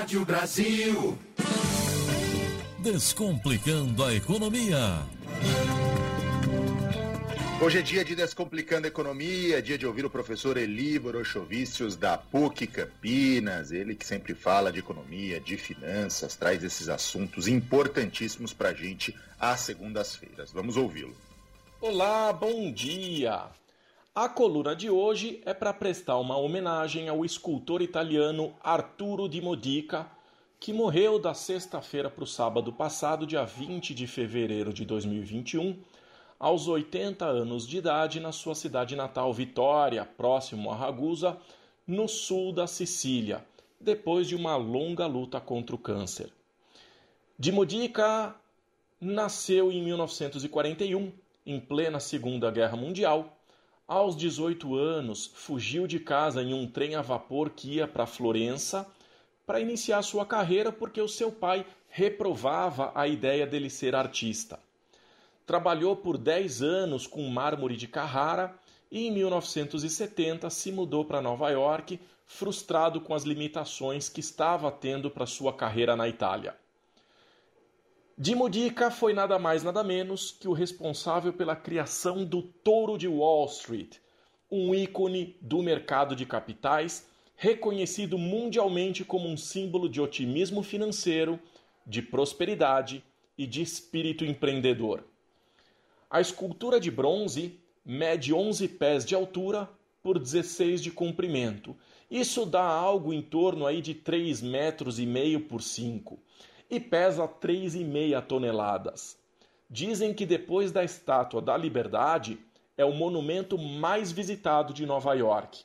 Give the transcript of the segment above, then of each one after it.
Rádio Brasil. Descomplicando a economia. Hoje é dia de Descomplicando a Economia, dia de ouvir o professor Eli Borochovicius da PUC Campinas, ele que sempre fala de economia, de finanças, traz esses assuntos importantíssimos para a gente às segundas-feiras. Vamos ouvi-lo. Olá, bom dia! A coluna de hoje é para prestar uma homenagem ao escultor italiano Arturo di Modica, que morreu da sexta-feira para o sábado passado, dia 20 de fevereiro de 2021 aos 80 anos de idade na sua cidade natal Vitória, próximo a Ragusa, no sul da Sicília, depois de uma longa luta contra o câncer. Dimodica nasceu em 1941, em plena Segunda Guerra Mundial. Aos 18 anos, fugiu de casa em um trem a vapor que ia para Florença para iniciar sua carreira porque o seu pai reprovava a ideia dele ser artista. Trabalhou por 10 anos com mármore de Carrara e em 1970 se mudou para Nova York, frustrado com as limitações que estava tendo para sua carreira na Itália. Di Modica foi nada mais nada menos que o responsável pela criação do Touro de Wall Street, um ícone do mercado de capitais, reconhecido mundialmente como um símbolo de otimismo financeiro, de prosperidade e de espírito empreendedor. A escultura de bronze mede 11 pés de altura por 16 de comprimento. Isso dá algo em torno aí de 3 metros e meio por 5 e pesa 3,5 toneladas. Dizem que depois da Estátua da Liberdade é o monumento mais visitado de Nova York.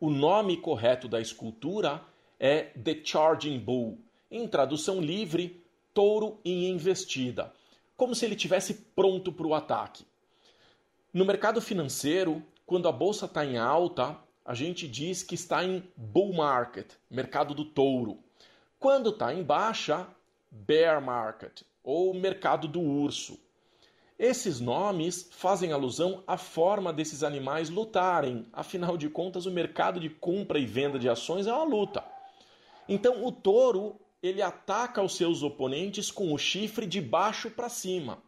O nome correto da escultura é The Charging Bull, em tradução livre, touro em investida como se ele tivesse pronto para o ataque. No mercado financeiro, quando a bolsa está em alta, a gente diz que está em bull market, mercado do touro. Quando está em baixa, bear market, ou mercado do urso. Esses nomes fazem alusão à forma desses animais lutarem, afinal de contas, o mercado de compra e venda de ações é uma luta. Então, o touro ele ataca os seus oponentes com o chifre de baixo para cima.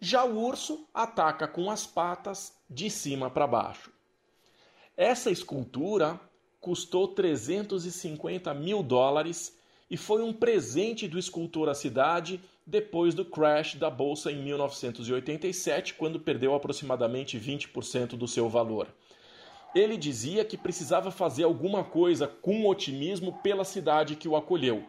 Já o urso ataca com as patas de cima para baixo. Essa escultura custou 350 mil dólares e foi um presente do escultor à cidade depois do crash da bolsa em 1987, quando perdeu aproximadamente 20% do seu valor. Ele dizia que precisava fazer alguma coisa com otimismo pela cidade que o acolheu.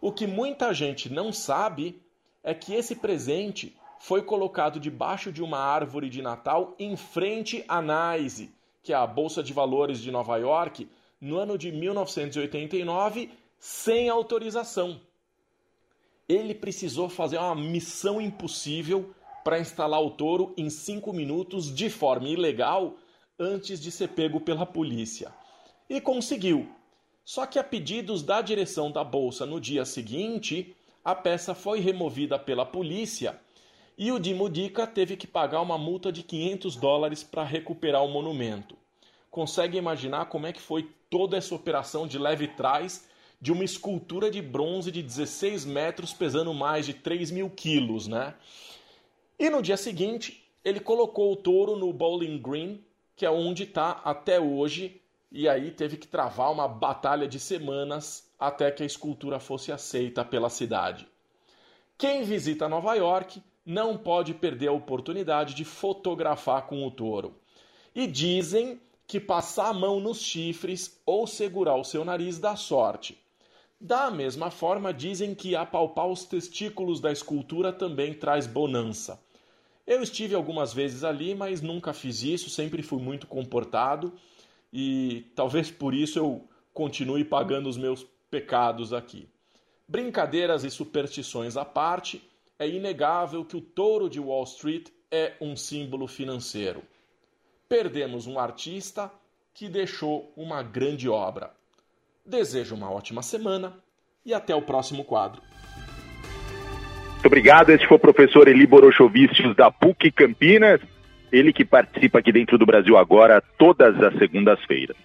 O que muita gente não sabe é que esse presente foi colocado debaixo de uma árvore de Natal em frente à NYSE, que é a Bolsa de Valores de Nova York, no ano de 1989, sem autorização. Ele precisou fazer uma missão impossível para instalar o touro em cinco minutos de forma ilegal antes de ser pego pela polícia. E conseguiu. Só que a pedidos da direção da bolsa no dia seguinte, a peça foi removida pela polícia e o Dimudica teve que pagar uma multa de 500 dólares para recuperar o monumento. Consegue imaginar como é que foi toda essa operação de leve trás de uma escultura de bronze de 16 metros pesando mais de 3 mil quilos, né? E no dia seguinte, ele colocou o touro no Bowling Green, que é onde está até hoje e aí teve que travar uma batalha de semanas até que a escultura fosse aceita pela cidade. Quem visita Nova York não pode perder a oportunidade de fotografar com o touro. E dizem que passar a mão nos chifres ou segurar o seu nariz dá sorte. Da mesma forma, dizem que apalpar os testículos da escultura também traz bonança. Eu estive algumas vezes ali, mas nunca fiz isso, sempre fui muito comportado e talvez por isso eu continue pagando os meus pecados aqui. Brincadeiras e superstições à parte, é inegável que o touro de Wall Street é um símbolo financeiro. Perdemos um artista que deixou uma grande obra. Desejo uma ótima semana e até o próximo quadro. Muito obrigado. Este foi o professor Eli Borochovicius da PUC Campinas. Ele que participa aqui dentro do Brasil agora todas as segundas-feiras.